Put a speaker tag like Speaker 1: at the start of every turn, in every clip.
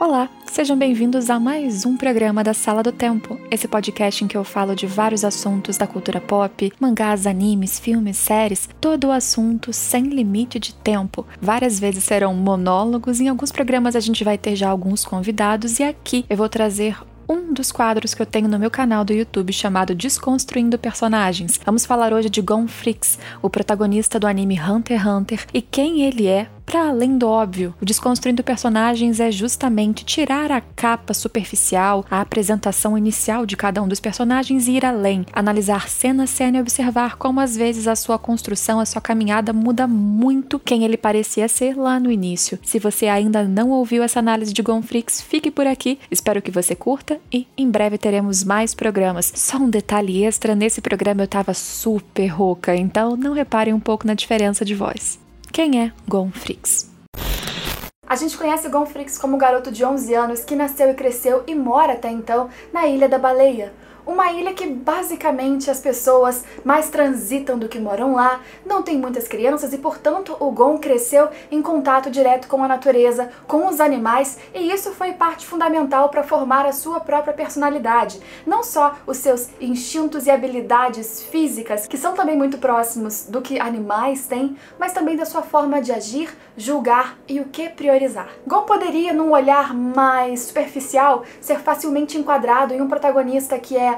Speaker 1: Olá, sejam bem-vindos a mais um programa da Sala do Tempo, esse podcast em que eu falo de vários assuntos da cultura pop, mangás, animes, filmes, séries, todo o assunto sem limite de tempo. Várias vezes serão monólogos, em alguns programas a gente vai ter já alguns convidados e aqui eu vou trazer um dos quadros que eu tenho no meu canal do YouTube chamado Desconstruindo Personagens. Vamos falar hoje de Gon Freaks, o protagonista do anime Hunter x Hunter e quem ele é para além do óbvio. O Desconstruindo Personagens é justamente tirar a capa superficial, a apresentação inicial de cada um dos personagens e ir além, analisar cena a cena e observar como às vezes a sua construção, a sua caminhada muda muito quem ele parecia ser lá no início. Se você ainda não ouviu essa análise de Gonfrix, fique por aqui. Espero que você curta e em breve teremos mais programas. Só um detalhe extra, nesse programa eu tava super rouca, então não reparem um pouco na diferença de voz. Quem é Gon Fricks?
Speaker 2: A gente conhece Gon Fricks como um garoto de 11 anos que nasceu e cresceu e mora até então na Ilha da Baleia, uma ilha que basicamente as pessoas mais transitam do que moram lá, não tem muitas crianças e, portanto, o Gon cresceu em contato direto com a natureza, com os animais, e isso foi parte fundamental para formar a sua própria personalidade. Não só os seus instintos e habilidades físicas, que são também muito próximos do que animais têm, mas também da sua forma de agir, julgar e o que priorizar. Gon poderia, num olhar mais superficial, ser facilmente enquadrado em um protagonista que é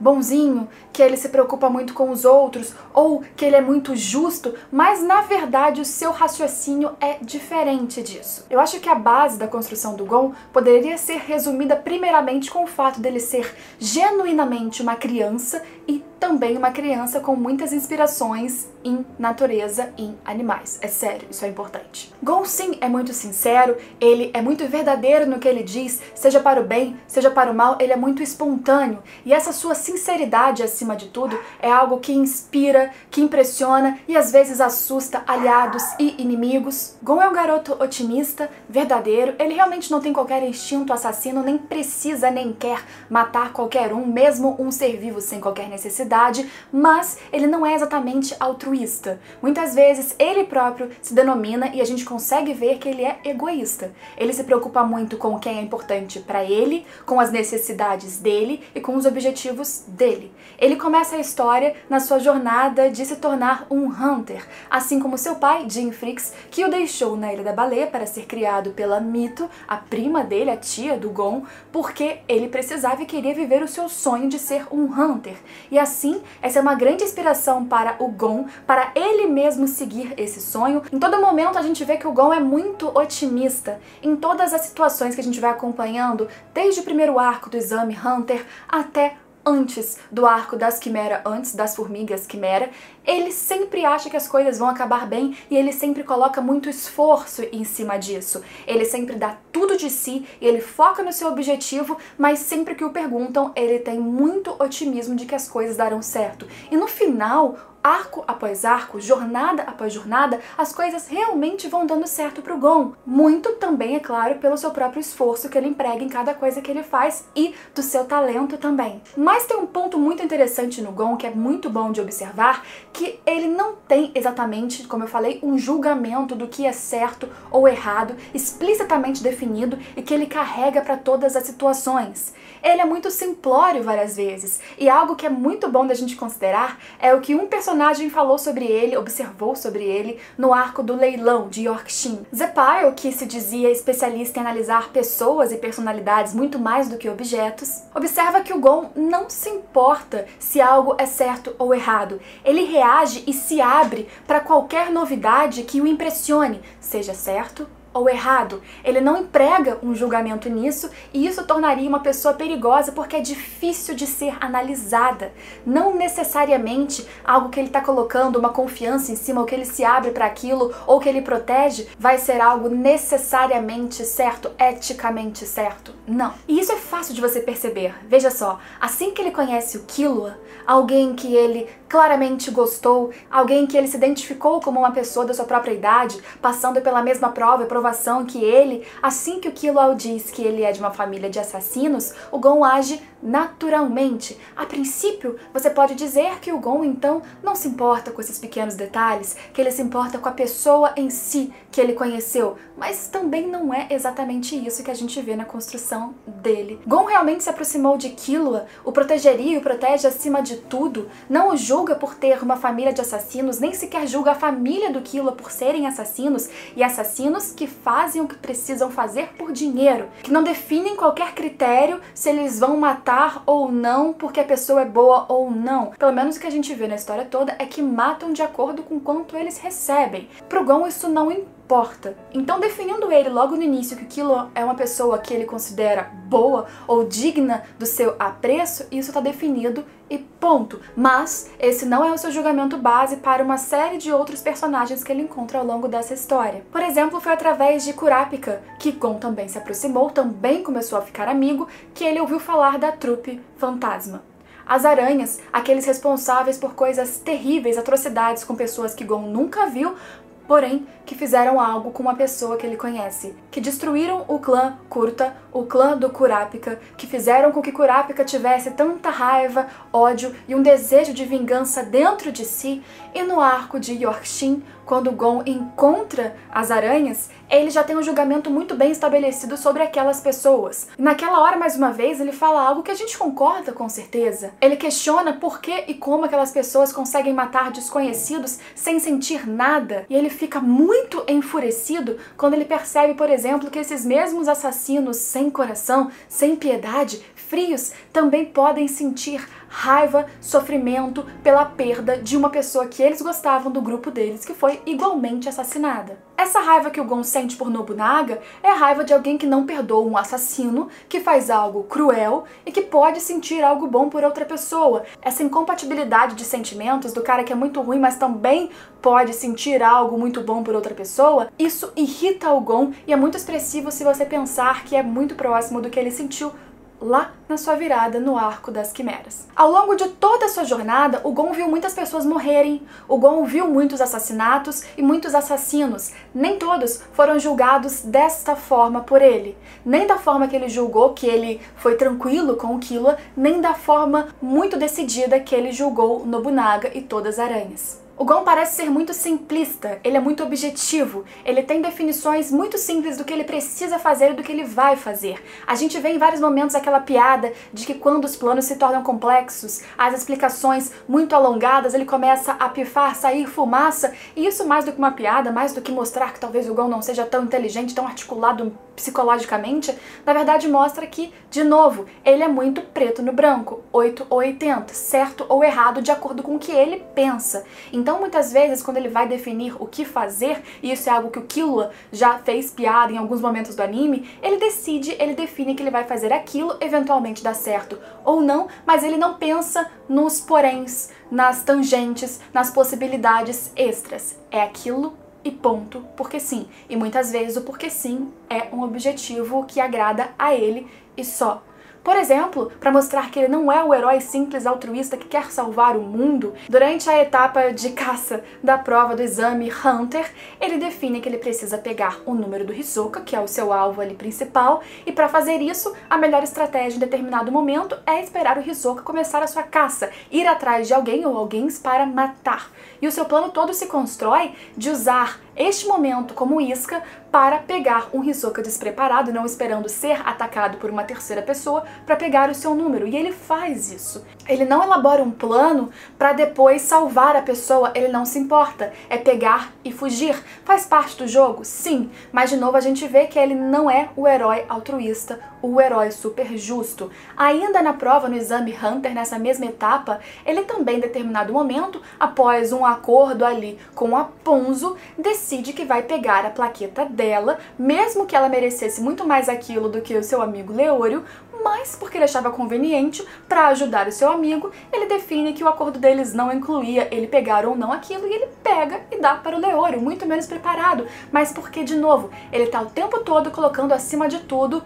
Speaker 2: bonzinho, que ele se preocupa muito com os outros ou que ele é muito justo, mas na verdade o seu raciocínio é diferente disso. Eu acho que a base da construção do Gon poderia ser resumida primeiramente com o fato dele ser genuinamente uma criança e também uma criança com muitas inspirações em natureza em animais. É sério, isso é importante. Gon sim é muito sincero, ele é muito verdadeiro no que ele diz, seja para o bem, seja para o mal, ele é muito espontâneo. E essa sua sinceridade, acima de tudo, é algo que inspira, que impressiona e às vezes assusta aliados e inimigos. Gon é um garoto otimista, verdadeiro, ele realmente não tem qualquer instinto assassino, nem precisa nem quer matar qualquer um, mesmo um ser vivo sem qualquer necessidade mas ele não é exatamente altruísta. Muitas vezes ele próprio se denomina e a gente consegue ver que ele é egoísta. Ele se preocupa muito com quem é importante para ele, com as necessidades dele e com os objetivos dele. Ele começa a história na sua jornada de se tornar um hunter, assim como seu pai, Jim Fricks, que o deixou na Ilha da Baleia para ser criado pela Mito, a prima dele, a tia do Gon, porque ele precisava e queria viver o seu sonho de ser um hunter. E assim assim, essa é uma grande inspiração para o Gon, para ele mesmo seguir esse sonho. Em todo momento a gente vê que o Gon é muito otimista em todas as situações que a gente vai acompanhando, desde o primeiro arco do exame Hunter até antes do arco das Quimera, antes das formigas Quimera, ele sempre acha que as coisas vão acabar bem e ele sempre coloca muito esforço em cima disso. Ele sempre dá tudo de si ele foca no seu objetivo, mas sempre que o perguntam, ele tem muito otimismo de que as coisas darão certo. E no final, arco após arco, jornada após jornada, as coisas realmente vão dando certo pro Gon. Muito também, é claro, pelo seu próprio esforço que ele emprega em cada coisa que ele faz e do seu talento também. Mas tem um ponto muito interessante no Gon que é muito bom de observar, que ele não tem exatamente, como eu falei, um julgamento do que é certo ou errado explicitamente definido e que ele carrega para todas as situações. Ele é muito simplório várias vezes, e algo que é muito bom da gente considerar é o que um personagem falou sobre ele, observou sobre ele no arco do leilão de Yorkshin. Zepile, que se dizia especialista em analisar pessoas e personalidades muito mais do que objetos, observa que o Gon não se importa se algo é certo ou errado. Ele reage e se abre para qualquer novidade que o impressione, seja certo ou errado. Ele não emprega um julgamento nisso e isso tornaria uma pessoa perigosa porque é difícil de ser analisada. Não necessariamente algo que ele está colocando uma confiança em cima, ou que ele se abre para aquilo, ou que ele protege, vai ser algo necessariamente certo, eticamente certo. Não. E isso é fácil de você perceber. Veja só, assim que ele conhece o Killua, alguém que ele claramente gostou, alguém que ele se identificou como uma pessoa da sua própria idade, passando pela mesma prova e aprovação que ele, assim que o Killua diz que ele é de uma família de assassinos, o Gon age naturalmente. A princípio, você pode dizer que o Gon então não se importa com esses pequenos detalhes, que ele se importa com a pessoa em si que ele conheceu, mas também não é exatamente isso que a gente vê na construção dele. Gon realmente se aproximou de Killua, o protegeria e o protege acima de tudo, não o julga por ter uma família de assassinos, nem sequer julga a família do Killua por serem assassinos e assassinos que fazem o que precisam fazer por dinheiro, que não definem qualquer critério se eles vão matar ou não porque a pessoa é boa ou não. Pelo menos o que a gente vê na história toda é que matam de acordo com quanto eles recebem. Pro Gon isso não importa. Então, definindo ele logo no início que aquilo é uma pessoa que ele considera boa ou digna do seu apreço, isso está definido e ponto. Mas esse não é o seu julgamento base para uma série de outros personagens que ele encontra ao longo dessa história. Por exemplo, foi através de Kurapika que Gon também se aproximou, também começou a ficar amigo, que ele ouviu falar da trupe fantasma. As aranhas, aqueles responsáveis por coisas terríveis, atrocidades com pessoas que Gon nunca viu, porém que fizeram algo com uma pessoa que ele conhece, que destruíram o clã Kurta, o clã do Kurapika, que fizeram com que Kurapika tivesse tanta raiva, ódio e um desejo de vingança dentro de si, e no arco de Yorkshin, quando Gon encontra as aranhas, ele já tem um julgamento muito bem estabelecido sobre aquelas pessoas. Naquela hora, mais uma vez, ele fala algo que a gente concorda com certeza. Ele questiona por que e como aquelas pessoas conseguem matar desconhecidos sem sentir nada, e ele fica muito enfurecido quando ele percebe, por exemplo, que esses mesmos assassinos sem coração, sem piedade, frios, também podem sentir raiva, sofrimento pela perda de uma pessoa que eles gostavam do grupo deles que foi igualmente assassinada. Essa raiva que o Gon sente por Nobunaga é raiva de alguém que não perdoa um assassino, que faz algo cruel e que pode sentir algo bom por outra pessoa. Essa incompatibilidade de sentimentos do cara que é muito ruim, mas também pode sentir algo muito bom por outra pessoa, isso irrita o Gon e é muito expressivo se você pensar que é muito próximo do que ele sentiu lá na sua virada no Arco das Quimeras. Ao longo de toda a sua jornada, o Gon viu muitas pessoas morrerem, o Gon viu muitos assassinatos e muitos assassinos. Nem todos foram julgados desta forma por ele. Nem da forma que ele julgou que ele foi tranquilo com o Killua, nem da forma muito decidida que ele julgou Nobunaga e todas as aranhas. O Gon parece ser muito simplista, ele é muito objetivo, ele tem definições muito simples do que ele precisa fazer e do que ele vai fazer. A gente vê em vários momentos aquela piada de que quando os planos se tornam complexos, as explicações muito alongadas, ele começa a pifar, sair fumaça, e isso mais do que uma piada, mais do que mostrar que talvez o Gon não seja tão inteligente, tão articulado psicologicamente, na verdade mostra que, de novo, ele é muito preto no branco, 8 ou 80, certo ou errado de acordo com o que ele pensa. Então, muitas vezes, quando ele vai definir o que fazer, e isso é algo que o Killua já fez piada em alguns momentos do anime, ele decide, ele define que ele vai fazer aquilo, eventualmente dá certo ou não, mas ele não pensa nos poréns, nas tangentes, nas possibilidades extras. É aquilo e ponto, porque sim. E muitas vezes o porque sim é um objetivo que agrada a ele e só. Por exemplo, para mostrar que ele não é o herói simples altruísta que quer salvar o mundo, durante a etapa de caça da prova do exame Hunter, ele define que ele precisa pegar o número do Hisoka, que é o seu alvo ali principal, e para fazer isso, a melhor estratégia em determinado momento é esperar o Hisoka começar a sua caça, ir atrás de alguém ou alguém para matar. E o seu plano todo se constrói de usar este momento como isca para pegar um Hisoka despreparado, não esperando ser atacado por uma terceira pessoa, para pegar o seu número. E ele faz isso. Ele não elabora um plano para depois salvar a pessoa, ele não se importa. É pegar e fugir. Faz parte do jogo? Sim, mas de novo a gente vê que ele não é o herói altruísta, o herói super justo. Ainda na prova, no exame Hunter, nessa mesma etapa, ele também, em determinado momento, após um acordo ali com a Ponzo, decide que vai pegar a plaqueta dela, mesmo que ela merecesse muito mais aquilo do que o seu amigo Leório, mas porque ele achava conveniente para ajudar o seu amigo, ele define que o acordo deles não incluía ele pegar ou não aquilo e ele pega e dá para o Leório, muito menos preparado, mas porque de novo, ele está o tempo todo colocando acima de tudo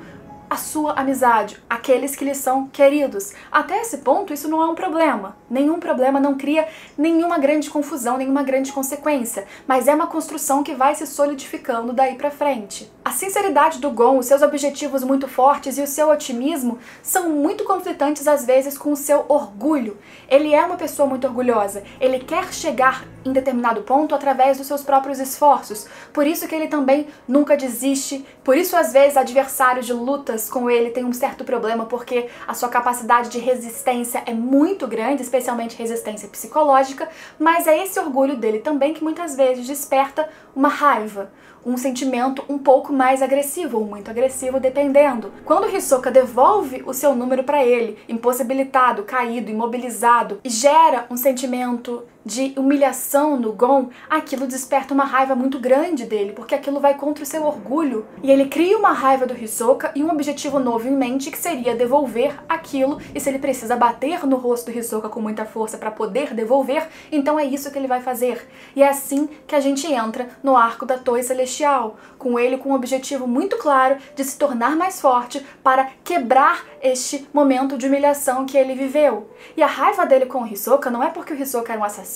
Speaker 2: a sua amizade, aqueles que lhe são queridos. Até esse ponto, isso não é um problema. Nenhum problema não cria nenhuma grande confusão, nenhuma grande consequência, mas é uma construção que vai se solidificando daí para frente. A sinceridade do Gon, os seus objetivos muito fortes e o seu otimismo são muito conflitantes às vezes com o seu orgulho. Ele é uma pessoa muito orgulhosa. Ele quer chegar em determinado ponto através dos seus próprios esforços. Por isso que ele também nunca desiste. Por isso às vezes adversários de lutas com ele têm um certo problema porque a sua capacidade de resistência é muito grande, especialmente resistência psicológica, mas é esse orgulho dele também que muitas vezes desperta uma raiva, um sentimento um pouco mais agressivo ou muito agressivo, dependendo. Quando Hisoka devolve o seu número para ele, impossibilitado, caído, imobilizado, e gera um sentimento de humilhação no Gon, aquilo desperta uma raiva muito grande dele, porque aquilo vai contra o seu orgulho. E ele cria uma raiva do Hisoka e um objetivo novo em mente que seria devolver aquilo, e se ele precisa bater no rosto do Hisoka com muita força para poder devolver, então é isso que ele vai fazer. E é assim que a gente entra no arco da Torre Celestial, com ele com um objetivo muito claro de se tornar mais forte para quebrar este momento de humilhação que ele viveu. E a raiva dele com o Hisoka não é porque o Hisoka era um assassino,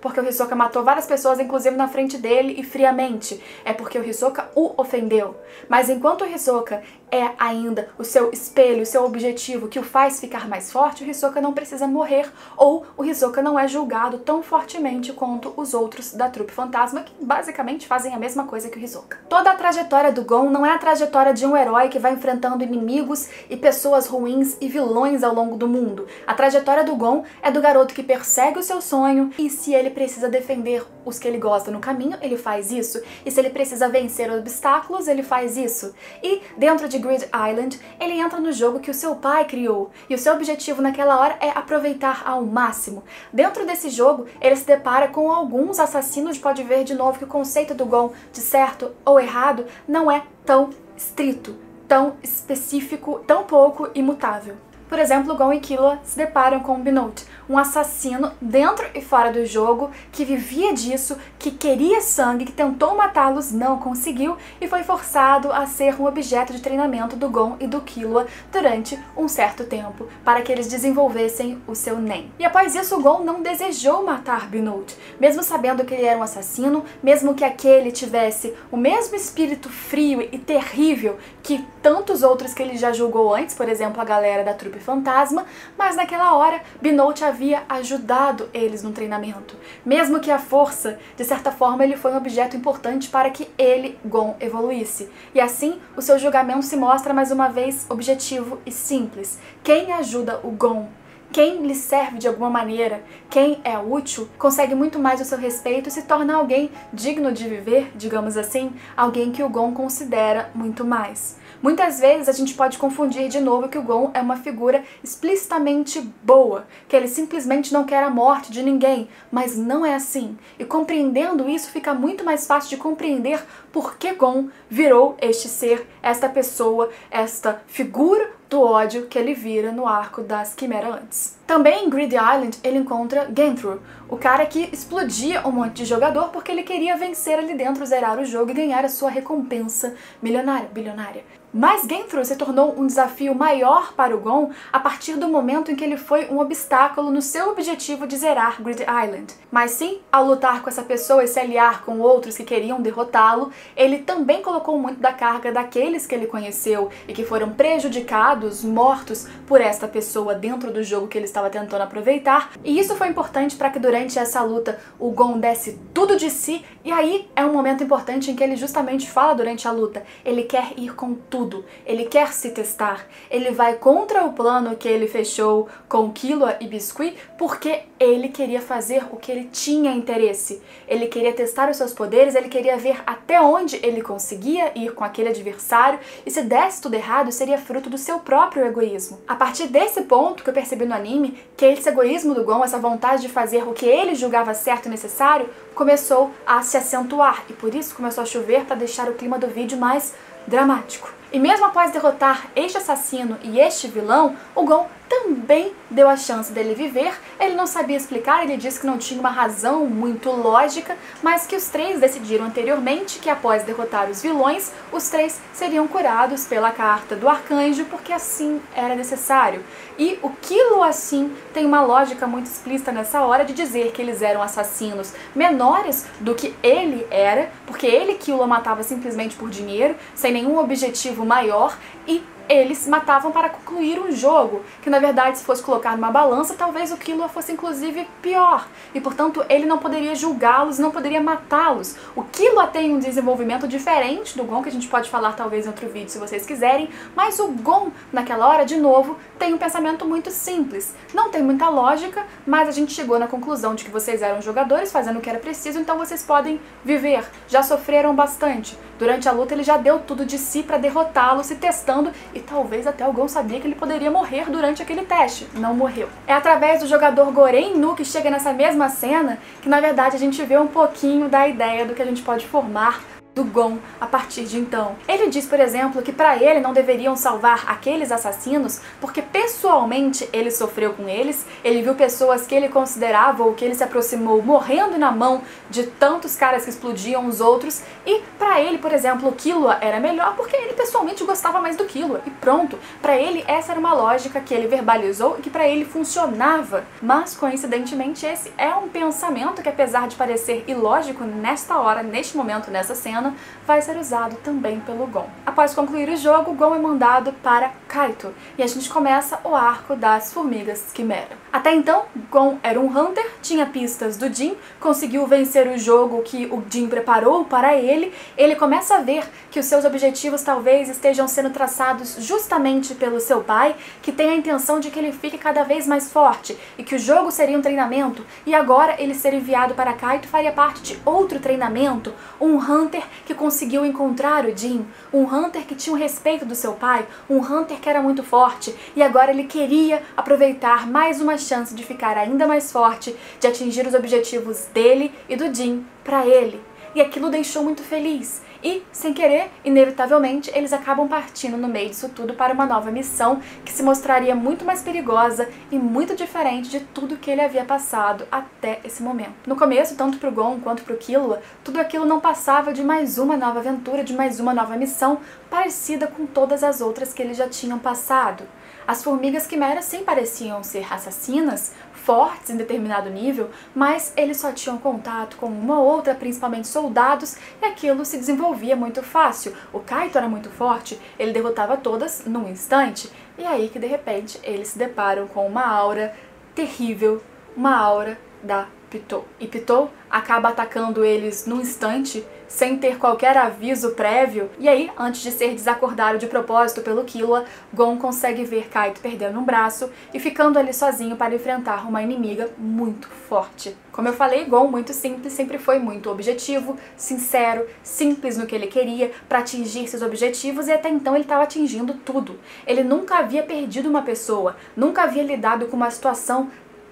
Speaker 2: porque o Hisoka matou várias pessoas, inclusive na frente dele e friamente. É porque o Hisoka o ofendeu. Mas enquanto o Hisoka é ainda o seu espelho, o seu objetivo que o faz ficar mais forte, o Hisoka não precisa morrer ou o Hisoka não é julgado tão fortemente quanto os outros da trupe fantasma que basicamente fazem a mesma coisa que o Hisoka. Toda a trajetória do Gon não é a trajetória de um herói que vai enfrentando inimigos e pessoas ruins e vilões ao longo do mundo. A trajetória do Gon é do garoto que persegue o seu sonho e se ele precisa defender os que ele gosta no caminho, ele faz isso. E se ele precisa vencer obstáculos, ele faz isso. E dentro de Grid Island, ele entra no jogo que o seu pai criou, e o seu objetivo naquela hora é aproveitar ao máximo. Dentro desse jogo, ele se depara com alguns assassinos, pode ver de novo que o conceito do Gon de certo ou errado não é tão estrito, tão específico, tão pouco imutável. Por exemplo, Gon e Killua se deparam com Binote, um assassino dentro e fora do jogo que vivia disso, que queria sangue, que tentou matá-los, não conseguiu e foi forçado a ser um objeto de treinamento do Gon e do Killua durante um certo tempo, para que eles desenvolvessem o seu Nen. E após isso, o Gon não desejou matar Binote, mesmo sabendo que ele era um assassino, mesmo que aquele tivesse o mesmo espírito frio e terrível que tantos outros que ele já julgou antes, por exemplo, a galera da trupe fantasma, mas naquela hora Binote havia ajudado eles no treinamento. Mesmo que a força, de certa forma, ele foi um objeto importante para que ele, Gon, evoluísse. E assim, o seu julgamento se mostra mais uma vez objetivo e simples. Quem ajuda o Gon quem lhe serve de alguma maneira, quem é útil, consegue muito mais o seu respeito e se torna alguém digno de viver, digamos assim, alguém que o Gon considera muito mais. Muitas vezes a gente pode confundir de novo que o Gon é uma figura explicitamente boa, que ele simplesmente não quer a morte de ninguém, mas não é assim. E compreendendo isso fica muito mais fácil de compreender por que Gon virou este ser, esta pessoa, esta figura do ódio que ele vira no arco das Quimera antes. Também em Greedy Island ele encontra Genthru, o cara que explodia um monte de jogador porque ele queria vencer ali dentro, zerar o jogo e ganhar a sua recompensa milionária, bilionária. Mas Genthru se tornou um desafio maior para o Gon a partir do momento em que ele foi um obstáculo no seu objetivo de zerar Grid Island. Mas sim, ao lutar com essa pessoa e se aliar com outros que queriam derrotá-lo, ele também colocou muito da carga daqueles que ele conheceu e que foram prejudicados, mortos por esta pessoa dentro do jogo que ele estava tentando aproveitar. E isso foi importante para que durante essa luta o Gon desse tudo de si, e aí é um momento importante em que ele justamente fala durante a luta: ele quer ir com tudo. Ele quer se testar. Ele vai contra o plano que ele fechou com Killua e Biscuit porque ele queria fazer o que ele tinha interesse. Ele queria testar os seus poderes, ele queria ver até onde ele conseguia ir com aquele adversário e se desse tudo errado seria fruto do seu próprio egoísmo. A partir desse ponto que eu percebi no anime, que esse egoísmo do Gon, essa vontade de fazer o que ele julgava certo e necessário, começou a se acentuar e por isso começou a chover para deixar o clima do vídeo mais dramático. E mesmo após derrotar este assassino e este vilão, o Gon também deu a chance dele viver. Ele não sabia explicar, ele disse que não tinha uma razão muito lógica, mas que os três decidiram anteriormente que após derrotar os vilões, os três seriam curados pela carta do arcanjo, porque assim era necessário. E o Kilo assim tem uma lógica muito explícita nessa hora de dizer que eles eram assassinos menores do que ele era, porque ele Kilo matava simplesmente por dinheiro, sem nenhum objetivo maior e eles matavam para concluir um jogo, que na verdade, se fosse colocar numa balança, talvez o Killua fosse inclusive pior, e portanto ele não poderia julgá-los, não poderia matá-los. O Killua tem um desenvolvimento diferente do Gon, que a gente pode falar talvez em outro vídeo se vocês quiserem, mas o Gon, naquela hora, de novo, tem um pensamento muito simples. Não tem muita lógica, mas a gente chegou na conclusão de que vocês eram jogadores fazendo o que era preciso, então vocês podem viver. Já sofreram bastante. Durante a luta ele já deu tudo de si para derrotá-lo, se testando e talvez até Gon sabia que ele poderia morrer durante aquele teste. Não morreu. É através do jogador Goren Nu que chega nessa mesma cena que na verdade a gente vê um pouquinho da ideia do que a gente pode formar do Gon a partir de então. Ele diz, por exemplo, que para ele não deveriam salvar aqueles assassinos porque pessoalmente ele sofreu com eles, ele viu pessoas que ele considerava ou que ele se aproximou morrendo na mão de tantos caras que explodiam os outros e para ele, por exemplo, Killua era melhor porque ele pessoalmente gostava mais do Killua e pronto. Para ele essa era uma lógica que ele verbalizou e que para ele funcionava. Mas coincidentemente esse é um pensamento que apesar de parecer ilógico nesta hora, neste momento, nessa cena vai ser usado também pelo Gon. Após concluir o jogo, Gon é mandado para Kaito e a gente começa o arco das Formigas Quimera. Até então, Gon era um Hunter, tinha pistas do Jin, conseguiu vencer o jogo que o Jin preparou para ele. Ele começa a ver que os seus objetivos talvez estejam sendo traçados justamente pelo seu pai, que tem a intenção de que ele fique cada vez mais forte e que o jogo seria um treinamento. E agora ele ser enviado para Kaito faria parte de outro treinamento, um Hunter que conseguiu encontrar o Jin, um Hunter que tinha o respeito do seu pai, um Hunter que era muito forte e agora ele queria aproveitar mais uma chance de ficar ainda mais forte, de atingir os objetivos dele e do Jin para ele. E aquilo deixou muito feliz. E, sem querer, inevitavelmente, eles acabam partindo no meio disso tudo para uma nova missão que se mostraria muito mais perigosa e muito diferente de tudo que ele havia passado até esse momento. No começo, tanto para o Gon quanto para o Killua, tudo aquilo não passava de mais uma nova aventura, de mais uma nova missão, parecida com todas as outras que eles já tinham passado. As formigas quimeras sim pareciam ser assassinas, fortes em determinado nível, mas eles só tinham contato com uma ou outra, principalmente soldados, e aquilo se desenvolvia muito fácil. O Kaito era muito forte, ele derrotava todas num instante, e aí que de repente eles se deparam com uma aura terrível, uma aura da Pitou. E Pitou acaba atacando eles num instante, sem ter qualquer aviso prévio. E aí, antes de ser desacordado de propósito pelo Killua, Gon consegue ver Kaito perdendo um braço e ficando ali sozinho para enfrentar uma inimiga muito forte. Como eu falei, Gon, muito simples, sempre foi muito objetivo, sincero, simples no que ele queria para atingir seus objetivos e até então ele estava atingindo tudo. Ele nunca havia perdido uma pessoa, nunca havia lidado com uma situação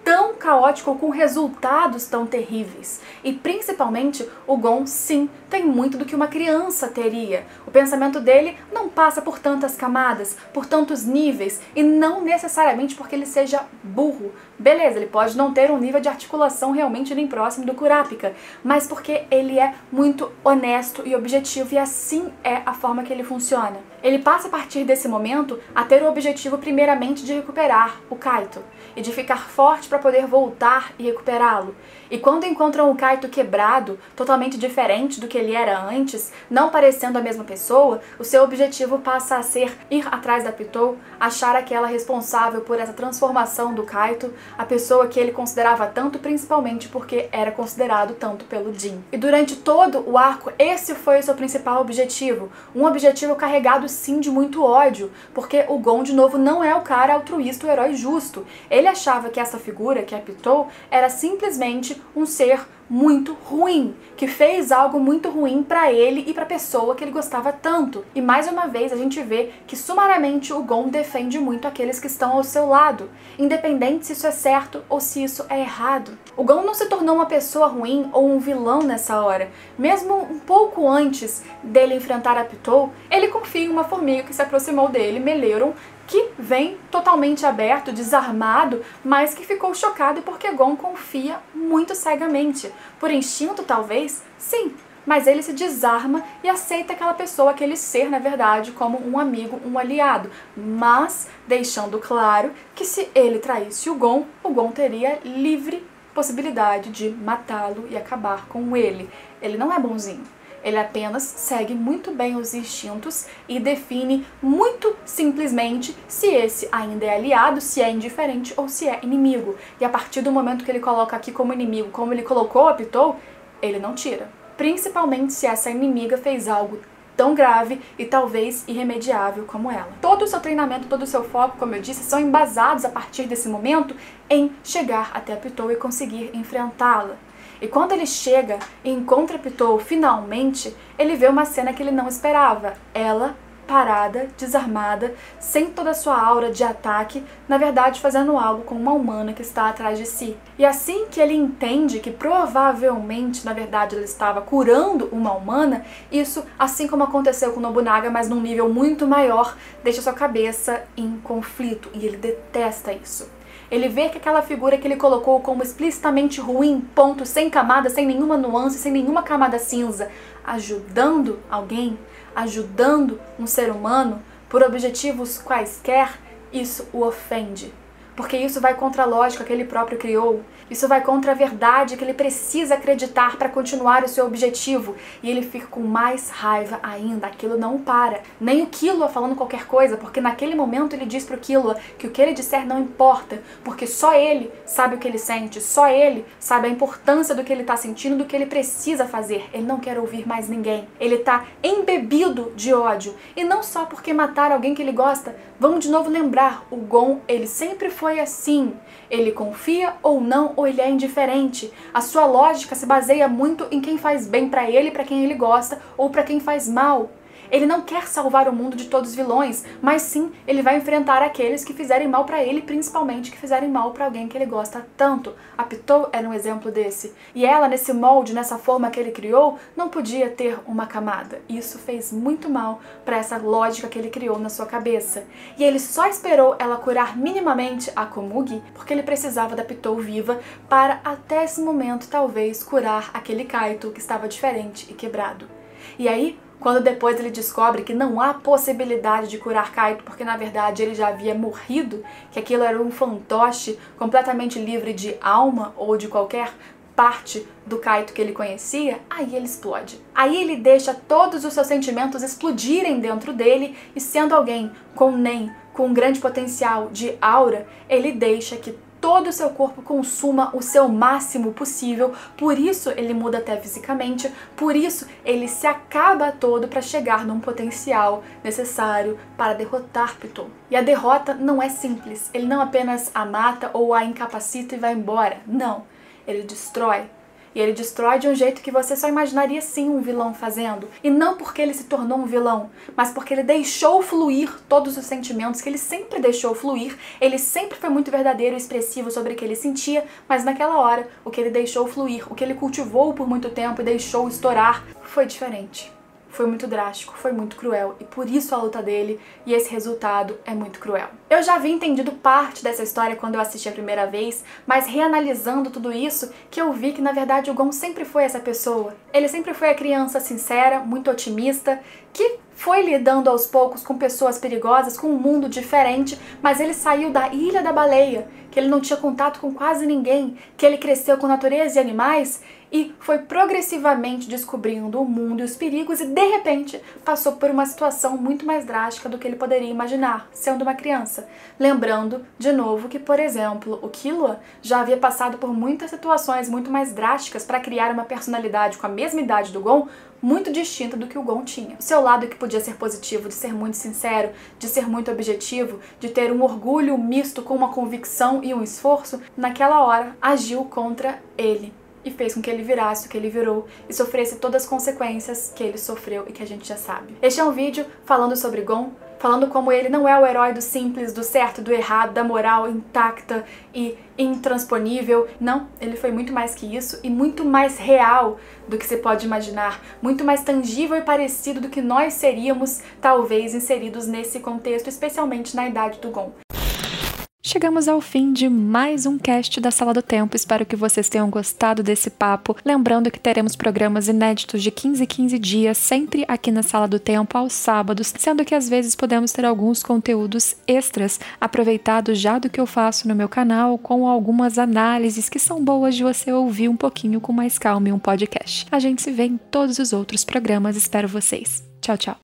Speaker 2: tão caótico com resultados tão terríveis. E principalmente, o Gon, sim, tem muito do que uma criança teria. O pensamento dele não passa por tantas camadas, por tantos níveis, e não necessariamente porque ele seja burro. Beleza, ele pode não ter um nível de articulação realmente nem próximo do Kurapika, mas porque ele é muito honesto e objetivo, e assim é a forma que ele funciona. Ele passa a partir desse momento a ter o objetivo primeiramente de recuperar o Kaito e de ficar forte para poder voltar e recuperá-lo. E quando encontram o Kaito quebrado, totalmente diferente do que ele era antes, não parecendo a mesma pessoa, o seu objetivo passa a ser ir atrás da Pitou, achar aquela responsável por essa transformação do Kaito, a pessoa que ele considerava tanto, principalmente porque era considerado tanto pelo Jin. E durante todo o arco, esse foi o seu principal objetivo, um objetivo carregado sim de muito ódio, porque o Gon de novo não é o cara altruísta, o herói justo. Ele achava que essa figura, que é a Pitou, era simplesmente um ser muito ruim, que fez algo muito ruim para ele e para a pessoa que ele gostava tanto. E mais uma vez a gente vê que sumariamente o Gon defende muito aqueles que estão ao seu lado, independente se isso é certo ou se isso é errado. O Gon não se tornou uma pessoa ruim ou um vilão nessa hora. Mesmo um pouco antes dele enfrentar a Pitou, ele confia em uma formiga que se aproximou dele, Meleuron, que vem totalmente aberto, desarmado, mas que ficou chocado porque Gon confia muito cegamente. Por instinto, talvez? Sim, mas ele se desarma e aceita aquela pessoa, aquele ser, na verdade, como um amigo, um aliado, mas deixando claro que se ele traísse o Gon, o Gon teria livre possibilidade de matá-lo e acabar com ele. Ele não é bonzinho. Ele apenas segue muito bem os instintos e define muito simplesmente se esse ainda é aliado, se é indiferente ou se é inimigo. E a partir do momento que ele coloca aqui como inimigo, como ele colocou, optou, ele não tira. Principalmente se essa inimiga fez algo tão grave e talvez irremediável como ela. Todo o seu treinamento, todo o seu foco, como eu disse, são embasados a partir desse momento em chegar até a Pitou e conseguir enfrentá-la. E quando ele chega e encontra Pitou finalmente, ele vê uma cena que ele não esperava. Ela parada, desarmada, sem toda a sua aura de ataque, na verdade fazendo algo com uma humana que está atrás de si. E assim que ele entende que provavelmente, na verdade, ela estava curando uma humana, isso, assim como aconteceu com Nobunaga, mas num nível muito maior, deixa sua cabeça em conflito e ele detesta isso. Ele vê que aquela figura que ele colocou como explicitamente ruim, ponto, sem camada, sem nenhuma nuance, sem nenhuma camada cinza, ajudando alguém, ajudando um ser humano por objetivos quaisquer, isso o ofende porque isso vai contra a lógica que ele próprio criou. Isso vai contra a verdade que ele precisa acreditar para continuar o seu objetivo. E ele fica com mais raiva ainda. Aquilo não para. Nem o Killua falando qualquer coisa, porque naquele momento ele diz pro Killua que o que ele disser não importa, porque só ele sabe o que ele sente, só ele sabe a importância do que ele tá sentindo, do que ele precisa fazer. Ele não quer ouvir mais ninguém. Ele tá embebido de ódio. E não só porque matar alguém que ele gosta. Vamos de novo lembrar, o Gon, ele sempre foi foi assim. Ele confia ou não, ou ele é indiferente. A sua lógica se baseia muito em quem faz bem para ele, para quem ele gosta, ou para quem faz mal. Ele não quer salvar o mundo de todos os vilões, mas sim ele vai enfrentar aqueles que fizerem mal para ele, principalmente que fizerem mal para alguém que ele gosta tanto. A Pitou era um exemplo desse. E ela, nesse molde, nessa forma que ele criou, não podia ter uma camada. Isso fez muito mal para essa lógica que ele criou na sua cabeça. E ele só esperou ela curar minimamente a Komugi porque ele precisava da Pitou viva para até esse momento talvez curar aquele Kaito que estava diferente e quebrado. E aí, quando depois ele descobre que não há possibilidade de curar Kaito, porque na verdade ele já havia morrido, que aquilo era um fantoche completamente livre de alma ou de qualquer parte do Kaito que ele conhecia, aí ele explode. Aí ele deixa todos os seus sentimentos explodirem dentro dele e sendo alguém com nem com um grande potencial de aura, ele deixa que todo o seu corpo consuma o seu máximo possível, por isso ele muda até fisicamente, por isso ele se acaba todo para chegar num potencial necessário para derrotar Piton. E a derrota não é simples, ele não apenas a mata ou a incapacita e vai embora, não, ele destrói e ele destrói de um jeito que você só imaginaria sim um vilão fazendo. E não porque ele se tornou um vilão, mas porque ele deixou fluir todos os sentimentos que ele sempre deixou fluir. Ele sempre foi muito verdadeiro e expressivo sobre o que ele sentia, mas naquela hora, o que ele deixou fluir, o que ele cultivou por muito tempo e deixou estourar, foi diferente foi muito drástico, foi muito cruel e por isso a luta dele e esse resultado é muito cruel. Eu já havia entendido parte dessa história quando eu assisti a primeira vez, mas reanalisando tudo isso, que eu vi que na verdade o Gon sempre foi essa pessoa. Ele sempre foi a criança sincera, muito otimista, que foi lidando aos poucos com pessoas perigosas, com um mundo diferente, mas ele saiu da Ilha da Baleia, que ele não tinha contato com quase ninguém, que ele cresceu com natureza e animais e foi progressivamente descobrindo o mundo e os perigos e de repente passou por uma situação muito mais drástica do que ele poderia imaginar, sendo uma criança. Lembrando, de novo, que, por exemplo, o Killua já havia passado por muitas situações muito mais drásticas para criar uma personalidade com a mesma idade do Gon, muito distinta do que o Gon tinha. O seu lado que podia ser positivo, de ser muito sincero, de ser muito objetivo, de ter um orgulho misto com uma convicção e um esforço, naquela hora agiu contra ele. e fez com que ele virasse o que ele virou e sofresse todas as consequências que ele sofreu e que a gente já sabe. Este é um vídeo falando sobre Gon, falando como ele não é o herói do simples, do certo, do errado, da moral intacta e intransponível. Não, ele foi muito mais que isso e muito mais real do que você pode imaginar, muito mais tangível e parecido do que nós seríamos, talvez, inseridos nesse contexto, especialmente na idade do Gon.
Speaker 1: Chegamos ao fim de mais um cast da Sala do Tempo. Espero que vocês tenham gostado desse papo. Lembrando que teremos programas inéditos de 15 em 15 dias, sempre aqui na Sala do Tempo, aos sábados, sendo que às vezes podemos ter alguns conteúdos extras aproveitados já do que eu faço no meu canal, com algumas análises que são boas de você ouvir um pouquinho com mais calma em um podcast. A gente se vê em todos os outros programas. Espero vocês. Tchau, tchau.